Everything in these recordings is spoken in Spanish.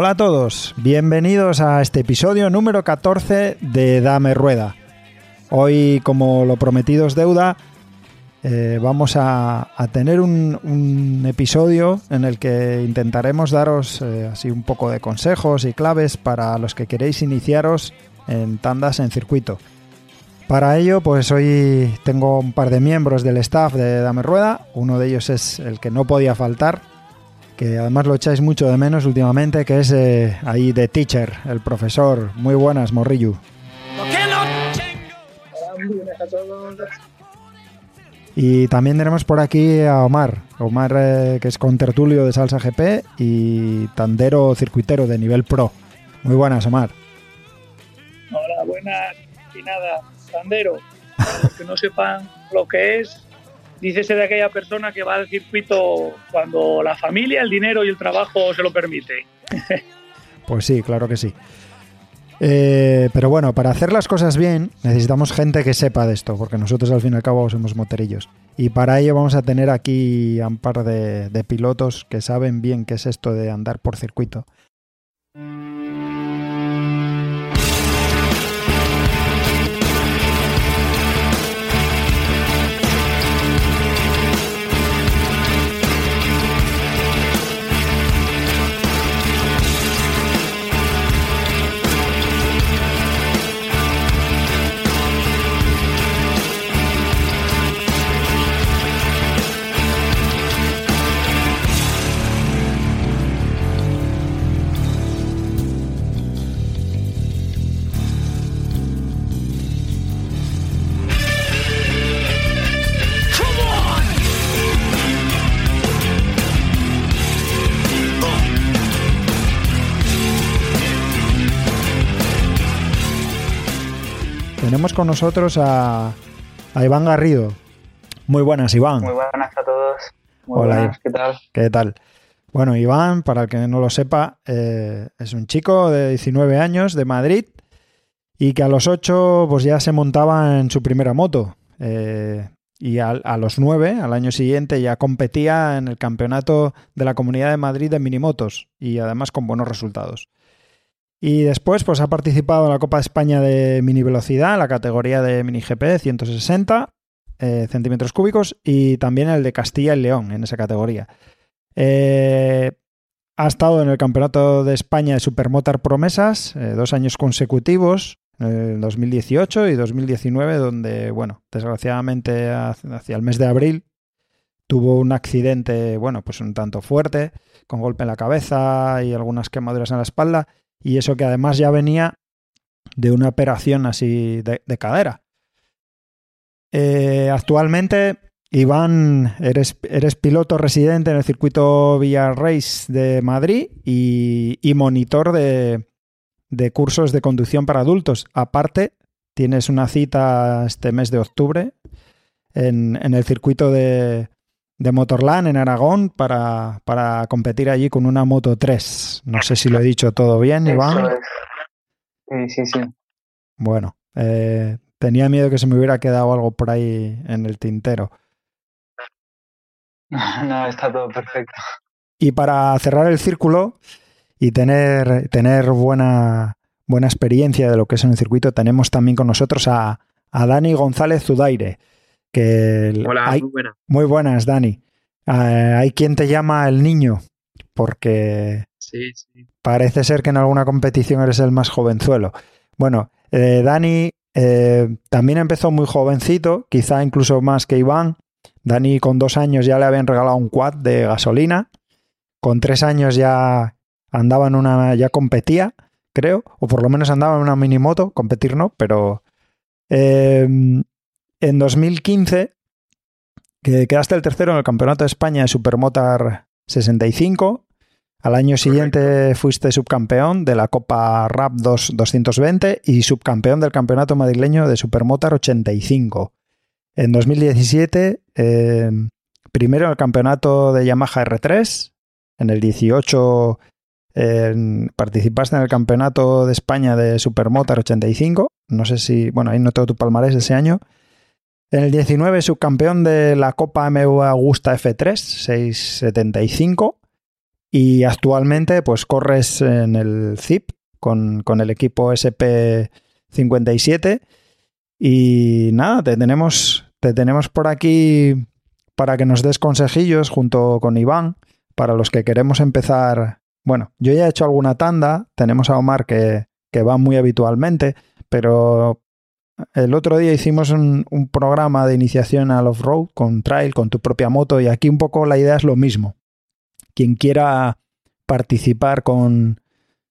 Hola a todos, bienvenidos a este episodio número 14 de Dame Rueda. Hoy, como lo prometido es deuda, eh, vamos a, tener un, un episodio en el que intentaremos daros eh, así un poco de consejos y claves para los que queréis iniciaros en tandas en circuito. Para ello, pues hoy tengo un par de miembros del staff de Dame Rueda. Uno de ellos es el que no podía faltar, que además lo echáis mucho de menos últimamente, que es eh, ahí de teacher, el profesor. Muy buenas, tengo Y también tenemos por aquí a Omar. Omar, eh, que es contertulio de Salsa GP y tandero circuitero de nivel pro. Muy buenas, Omar. Hola, buenas y nada, Sandero. Para los que no sepan lo que es, dícese de aquella persona que va al circuito cuando la familia, el dinero y el trabajo se lo permite. Pues sí, claro que sí. Eh, pero bueno, para hacer las cosas bien necesitamos gente que sepa de esto, porque nosotros al fin y al cabo somos moterillos. Y para ello vamos a tener aquí a un par de, de pilotos que saben bien qué es esto de andar por circuito. Tenemos con nosotros a, a Iván Garrido. Muy buenas, Iván. Muy buenas a todos. Muy Hola, buenas, ¿qué tal? ¿Qué tal? Bueno, Iván, para el que no lo sepa, eh, es un chico de 19 años de Madrid y que a los 8 pues ya se montaba en su primera moto. Eh, y a, a los 9, al año siguiente, ya competía en el campeonato de la Comunidad de Madrid de minimotos y además con buenos resultados. Y después pues ha participado en la Copa de España de mini velocidad, en la categoría de mini GP 160 eh, centímetros cúbicos y también el de Castilla y León en esa categoría. Eh, ha estado en el Campeonato de España de Supermotor Promesas eh, dos años consecutivos, el 2018 y 2019, donde, bueno, desgraciadamente hacia el mes de abril tuvo un accidente, bueno, pues un tanto fuerte, con golpe en la cabeza y algunas quemaduras en la espalda, y eso que además ya venía de una operación así de, de cadera. Eh, actualmente, Iván, eres, eres piloto residente en el circuito Villarreis de Madrid y, y monitor de, de cursos de conducción para adultos. Aparte, tienes una cita este mes de octubre en, en el circuito de, de Motorland en Aragón para, para competir allí con una Moto 3. No sé si lo he dicho todo bien, Iván. Sí, sí, sí. Bueno, eh, tenía miedo que se me hubiera quedado algo por ahí en el tintero. No, está todo perfecto. Y para cerrar el círculo y tener, tener buena, buena experiencia de lo que es en el circuito, tenemos también con nosotros a, a Dani González Zudaire. Que el- Hola, hay- muy buena. muy buenas, Dani. Eh, hay quien te llama el niño, porque Sí, sí. parece ser que en alguna competición eres el más jovenzuelo. Bueno, Eh, Dani eh, también empezó muy jovencito, quizá incluso más que Iván. Dani con dos años ya le habían regalado un quad de gasolina. Con tres años ya andaba en una, ya competía, creo, o por lo menos andaba en una minimoto, competir no, pero eh, en 2015 que quedaste el tercero en el Campeonato de España de Supermotar 65. Al año siguiente fuiste subcampeón de la Copa RAP 2 220 y subcampeón del Campeonato Madrileño de Supermotar 85. En 2017, eh, primero en el Campeonato de Yamaha R3. En el 18 eh, participaste en el Campeonato de España de Supermotar 85. No sé si, bueno, ahí no tengo tu palmarés ese año. En el 19, subcampeón de la Copa MV Augusta F3, 675. Y actualmente, pues corres en el ZIP con, con el equipo SP57. Y nada, te tenemos, te tenemos por aquí para que nos des consejillos junto con Iván, para los que queremos empezar. Bueno, yo ya he hecho alguna tanda, tenemos a Omar que, que va muy habitualmente, pero el otro día hicimos un, programa de iniciación al off-road con trail, con tu propia moto, y aquí un poco la idea es lo mismo. Quien quiera participar con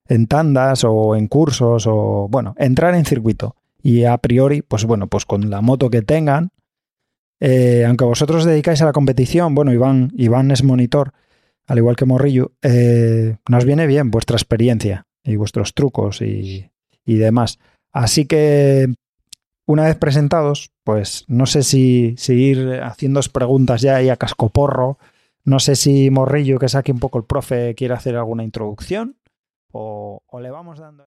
en tandas o en cursos o bueno, entrar en circuito. Y a priori, pues bueno, pues con la moto que tengan, eh, aunque vosotros dedicáis a la competición, bueno, Iván, Iván es monitor, al igual que Morrillo, eh, nos viene bien vuestra experiencia y vuestros trucos y, y demás. Así que una vez presentados, pues no sé si, si ir haciendo preguntas ya ahí a cascoporro. No sé si Morrillo, que es aquí un poco el profe, quiere hacer alguna introducción o, o le vamos dando.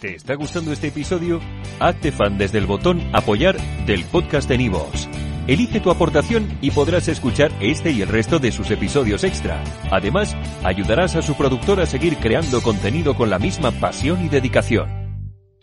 ¿Te está gustando este episodio? Hazte fan desde el botón Apoyar del podcast de Nivos. Elige tu aportación y podrás escuchar este y el resto de sus episodios extra. Además, ayudarás a su productor a seguir creando contenido con la misma pasión y dedicación.